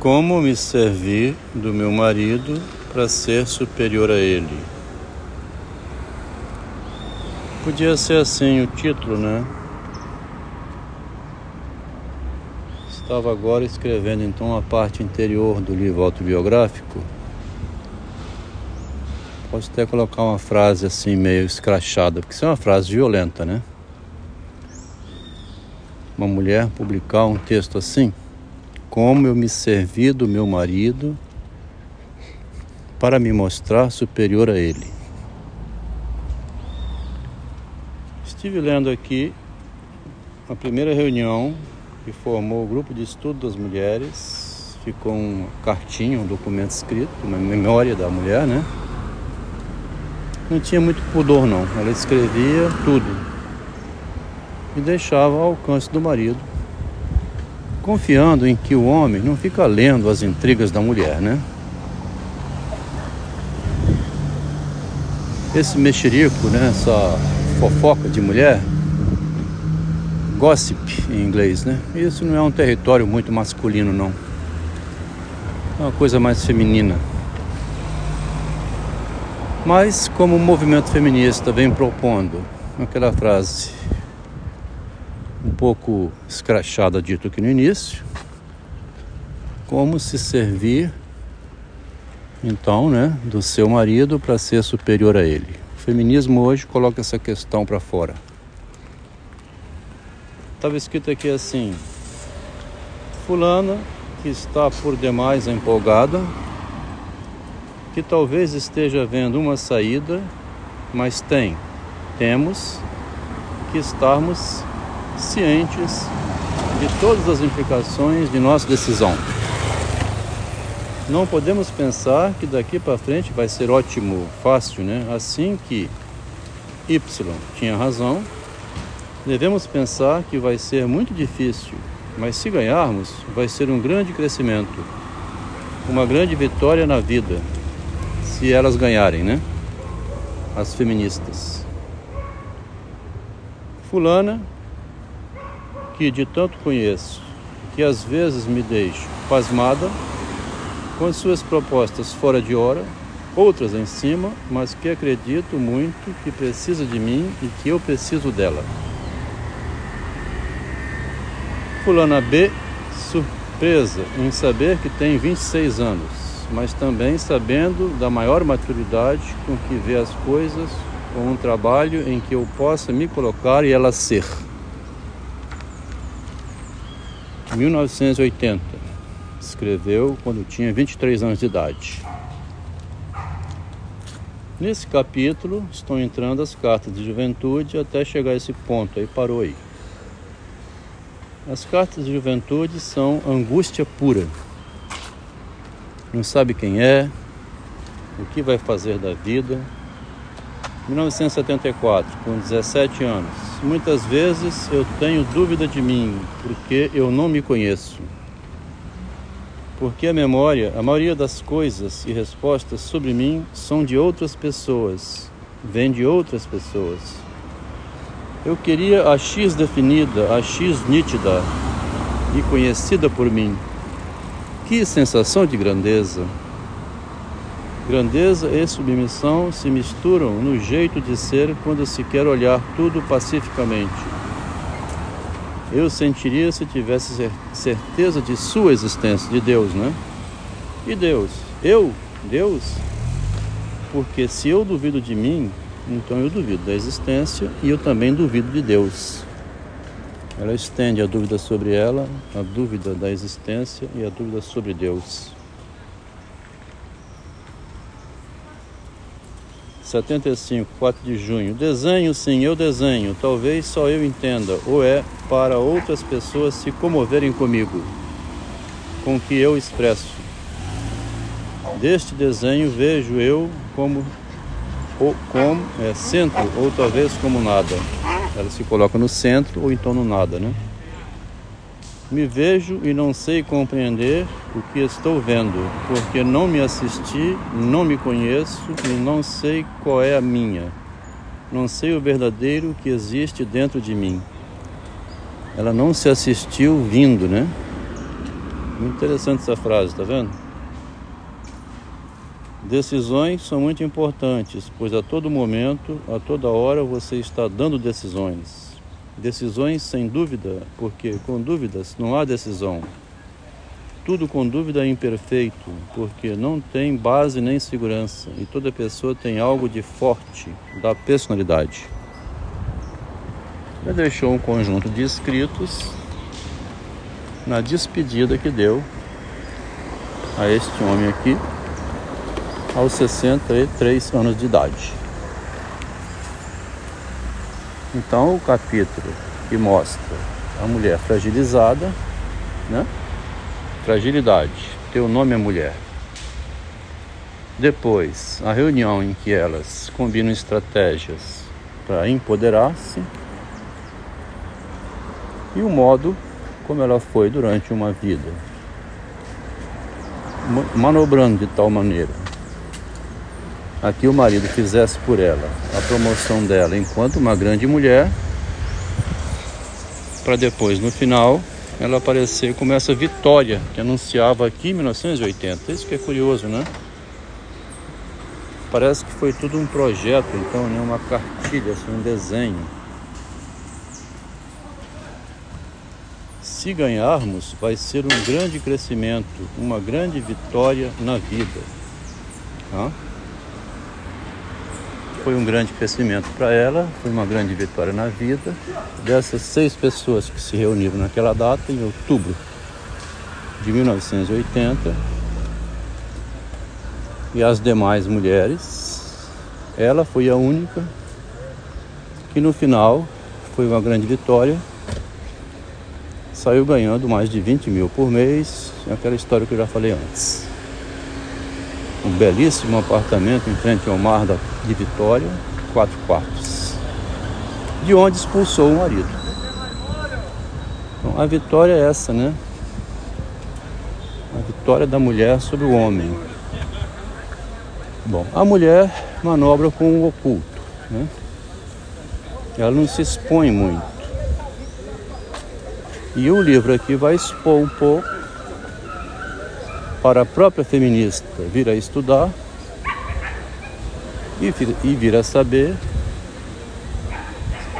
Como me servir do meu marido para ser superior a ele? Podia ser assim o título, né? Estava agora escrevendo então a parte interior do livro autobiográfico. Posso até colocar uma frase assim meio escrachada, porque isso é uma frase violenta, né? Uma mulher publicar um texto assim como eu me servi do meu marido para me mostrar superior a ele. Estive lendo aqui a primeira reunião que formou o grupo de estudo das mulheres. Ficou uma cartinha, um documento escrito, uma memória da mulher, né? Não tinha muito pudor, não. Ela escrevia tudo e deixava ao alcance do marido confiando em que o homem não fica lendo as intrigas da mulher, né? Esse mexerico, né? Essa fofoca de mulher, gossip em inglês, né? Isso não é um território muito masculino, não. É uma coisa mais feminina. Mas como o movimento feminista vem propondo aquela frase um pouco escrachada dito aqui no início, como se servir então, né, do seu marido para ser superior a ele. O feminismo hoje coloca essa questão para fora. Estava escrito aqui assim: Fulana, que está por demais empolgada, que talvez esteja vendo uma saída, mas tem, temos que estarmos cientes de todas as implicações de nossa decisão. Não podemos pensar que daqui para frente vai ser ótimo, fácil, né? Assim que Y tinha razão, devemos pensar que vai ser muito difícil, mas se ganharmos, vai ser um grande crescimento, uma grande vitória na vida, se elas ganharem, né? As feministas. Fulana que de tanto conheço, que às vezes me deixo pasmada com as suas propostas fora de hora, outras em cima, mas que acredito muito que precisa de mim e que eu preciso dela. Fulana B, surpresa em saber que tem 26 anos, mas também sabendo da maior maturidade com que vê as coisas, com um trabalho em que eu possa me colocar e ela ser. 1980. Escreveu quando tinha 23 anos de idade. Nesse capítulo estão entrando as cartas de juventude até chegar a esse ponto, aí parou aí. As cartas de juventude são angústia pura. Não sabe quem é, o que vai fazer da vida. 1974, com 17 anos Muitas vezes eu tenho dúvida de mim, porque eu não me conheço. Porque a memória, a maioria das coisas e respostas sobre mim são de outras pessoas, vêm de outras pessoas. Eu queria a X definida, a X nítida e conhecida por mim. Que sensação de grandeza! Grandeza e submissão se misturam no jeito de ser quando se quer olhar tudo pacificamente. Eu sentiria se tivesse certeza de sua existência, de Deus, né? E Deus? Eu? Deus? Porque se eu duvido de mim, então eu duvido da existência e eu também duvido de Deus. Ela estende a dúvida sobre ela, a dúvida da existência e a dúvida sobre Deus. 75, 4 de junho. Desenho, sim, eu desenho. Talvez só eu entenda, ou é para outras pessoas se comoverem comigo, com que eu expresso. Deste desenho vejo eu como, ou, como é, centro, ou talvez como nada. Ela se coloca no centro ou então no nada, né? Me vejo e não sei compreender o que estou vendo, porque não me assisti, não me conheço e não sei qual é a minha. Não sei o verdadeiro que existe dentro de mim. Ela não se assistiu vindo, né? Muito interessante essa frase, tá vendo? Decisões são muito importantes, pois a todo momento, a toda hora você está dando decisões. Decisões sem dúvida, porque com dúvidas não há decisão. Tudo com dúvida é imperfeito, porque não tem base nem segurança, e toda pessoa tem algo de forte da personalidade. Ele deixou um conjunto de escritos na despedida que deu a este homem aqui aos 63 anos de idade. Então, o capítulo que mostra a mulher fragilizada, né? Fragilidade, teu nome é mulher. Depois, a reunião em que elas combinam estratégias para empoderar-se e o modo como ela foi durante uma vida, manobrando de tal maneira a que o marido fizesse por ela a promoção dela enquanto uma grande mulher, para depois no final ela aparecer como essa vitória que anunciava aqui em 1980. Isso que é curioso, né? Parece que foi tudo um projeto, então, né? uma cartilha, assim, um desenho. Se ganharmos, vai ser um grande crescimento, uma grande vitória na vida. Foi um grande crescimento para ela, foi uma grande vitória na vida. Dessas seis pessoas que se reuniram naquela data, em outubro de 1980, e as demais mulheres, ela foi a única que no final foi uma grande vitória saiu ganhando mais de 20 mil por mês, é aquela história que eu já falei antes. Um belíssimo apartamento em frente ao mar de Vitória, quatro quartos, de onde expulsou o marido. Então, a vitória é essa, né? A vitória da mulher sobre o homem. Bom, a mulher manobra com o oculto, né? Ela não se expõe muito. E o livro aqui vai expor um pouco para a própria feminista vir a estudar e vir, e vir a saber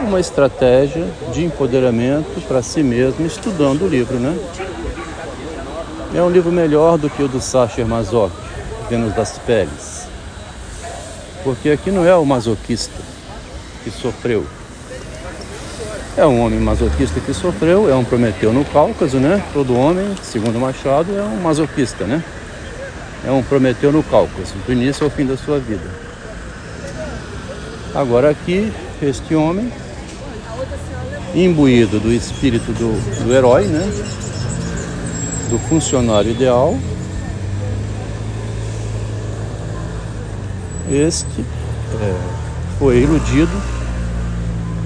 uma estratégia de empoderamento para si mesma estudando o livro, né? É um livro melhor do que o do Sacher Masoch, Vênus das Peles. Porque aqui não é o masoquista que sofreu, é um homem masoquista que sofreu, é um Prometeu no Cáucaso, né? Todo homem, segundo Machado, é um masoquista, né? É um Prometeu no Cáucaso, do início ao fim da sua vida. Agora aqui, este homem, imbuído do espírito do, do herói, né? Do funcionário ideal, este é, foi iludido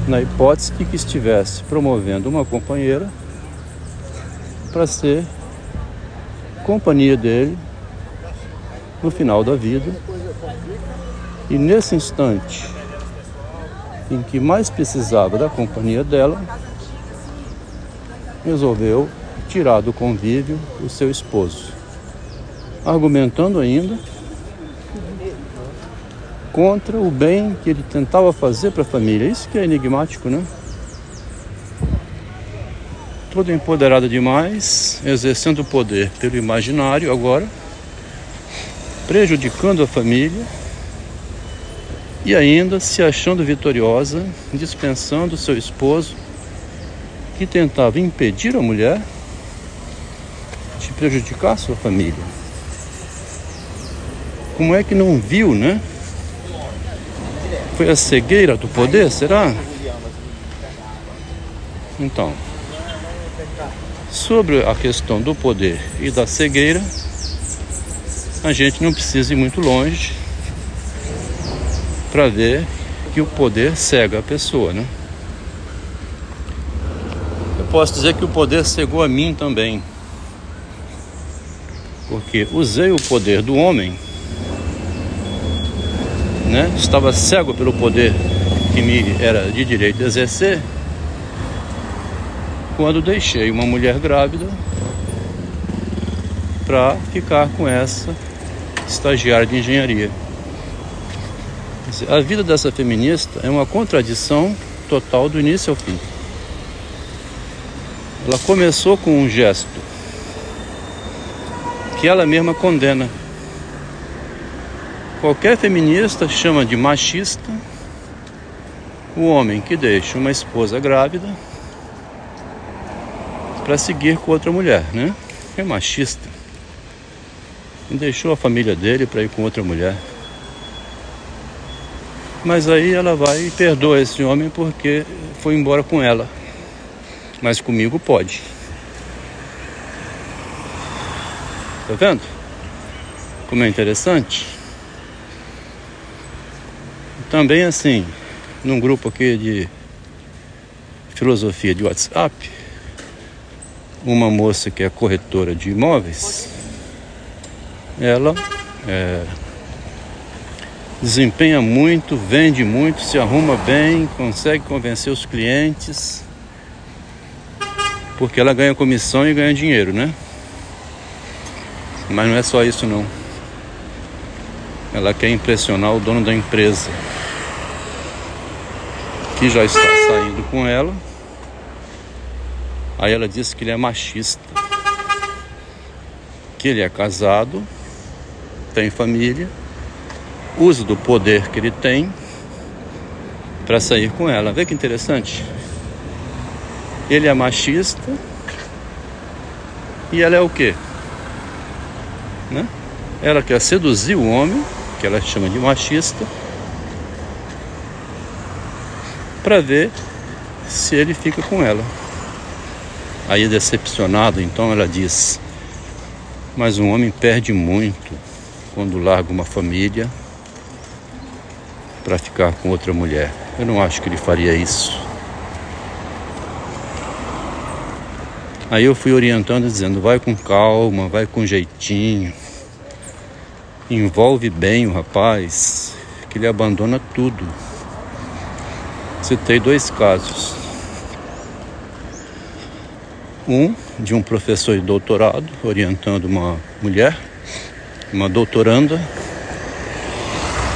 na hipótese de que estivesse promovendo uma companheira para ser companhia dele no final da vida. E nesse instante em que mais precisava da companhia dela, resolveu tirar do convívio o seu esposo, argumentando ainda contra o bem que ele tentava fazer para a família. Isso que é enigmático, né? Todo empoderado demais, exercendo o poder pelo imaginário agora, prejudicando a família e ainda se achando vitoriosa, dispensando seu esposo que tentava impedir a mulher de prejudicar sua família. Como é que não viu, né? Foi a cegueira do poder, será? Então, sobre a questão do poder e da cegueira, a gente não precisa ir muito longe para ver que o poder cega a pessoa, né? Eu posso dizer que o poder cegou a mim também, porque usei o poder do homem né? Estava cego pelo poder que me era de direito exercer. Quando deixei uma mulher grávida para ficar com essa estagiária de engenharia. A vida dessa feminista é uma contradição total do início ao fim. Ela começou com um gesto que ela mesma condena. Qualquer feminista chama de machista o homem que deixa uma esposa grávida para seguir com outra mulher, né? É machista. E deixou a família dele para ir com outra mulher. Mas aí ela vai e perdoa esse homem porque foi embora com ela. Mas comigo pode. Tá vendo? Como é interessante. Também assim, num grupo aqui de filosofia de WhatsApp, uma moça que é corretora de imóveis, ela é, desempenha muito, vende muito, se arruma bem, consegue convencer os clientes, porque ela ganha comissão e ganha dinheiro, né? Mas não é só isso não. Ela quer impressionar o dono da empresa, que já está saindo com ela. Aí ela disse que ele é machista, que ele é casado, tem família uso do poder que ele tem para sair com ela. Vê que interessante. Ele é machista e ela é o quê? Né? Ela quer seduzir o homem, que ela chama de machista, para ver se ele fica com ela. Aí decepcionado, então ela diz: Mas um homem perde muito quando larga uma família para ficar com outra mulher. Eu não acho que ele faria isso. Aí eu fui orientando, dizendo: vai com calma, vai com jeitinho, envolve bem o rapaz, que ele abandona tudo. Citei dois casos. Um de um professor de doutorado orientando uma mulher, uma doutoranda,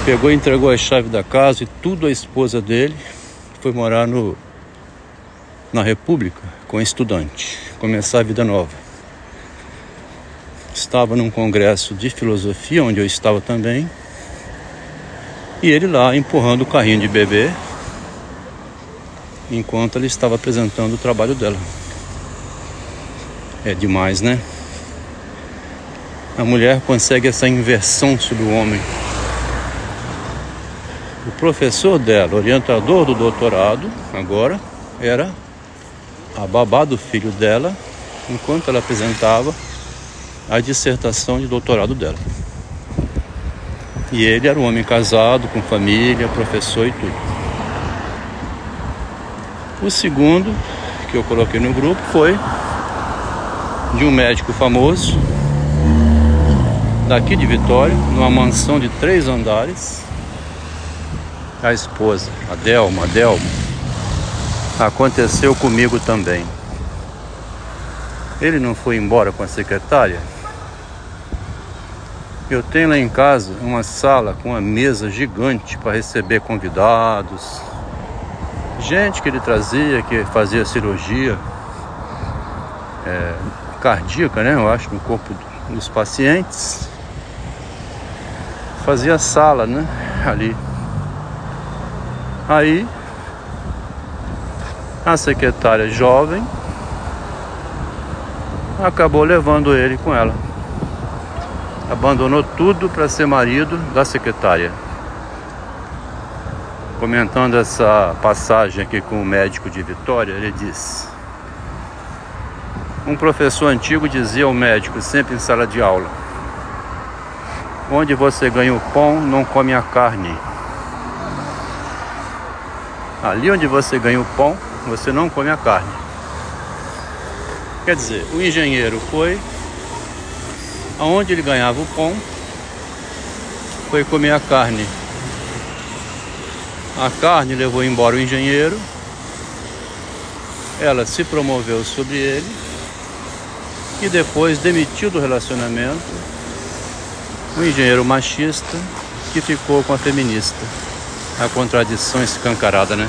Pegou e entregou a chave da casa e tudo a esposa dele. Foi morar no, na República com estudante, começar a vida nova. Estava num congresso de filosofia, onde eu estava também, e ele lá empurrando o carrinho de bebê, enquanto ele estava apresentando o trabalho dela. É demais, né? A mulher consegue essa inversão sobre o homem o professor dela, orientador do doutorado, agora, era a babá do filho dela, enquanto ela apresentava a dissertação de doutorado dela. E ele era um homem casado, com família, professor e tudo. O segundo que eu coloquei no grupo foi de um médico famoso daqui de Vitória, numa mansão de três andares, a esposa, a Delma, a Delma, aconteceu comigo também. Ele não foi embora com a secretária? Eu tenho lá em casa uma sala com uma mesa gigante para receber convidados, gente que ele trazia, que fazia cirurgia é, cardíaca, né? Eu acho, no corpo dos pacientes. Fazia sala, né? Ali Aí a secretária jovem acabou levando ele com ela. Abandonou tudo para ser marido da secretária. Comentando essa passagem aqui com o médico de Vitória, ele disse: Um professor antigo dizia ao médico, sempre em sala de aula: Onde você ganha o pão, não come a carne. Ali onde você ganha o pão, você não come a carne. Quer dizer, o engenheiro foi aonde ele ganhava o pão, foi comer a carne. A carne levou embora o engenheiro, ela se promoveu sobre ele, que depois demitiu do relacionamento o engenheiro machista que ficou com a feminista. A contradição escancarada, né?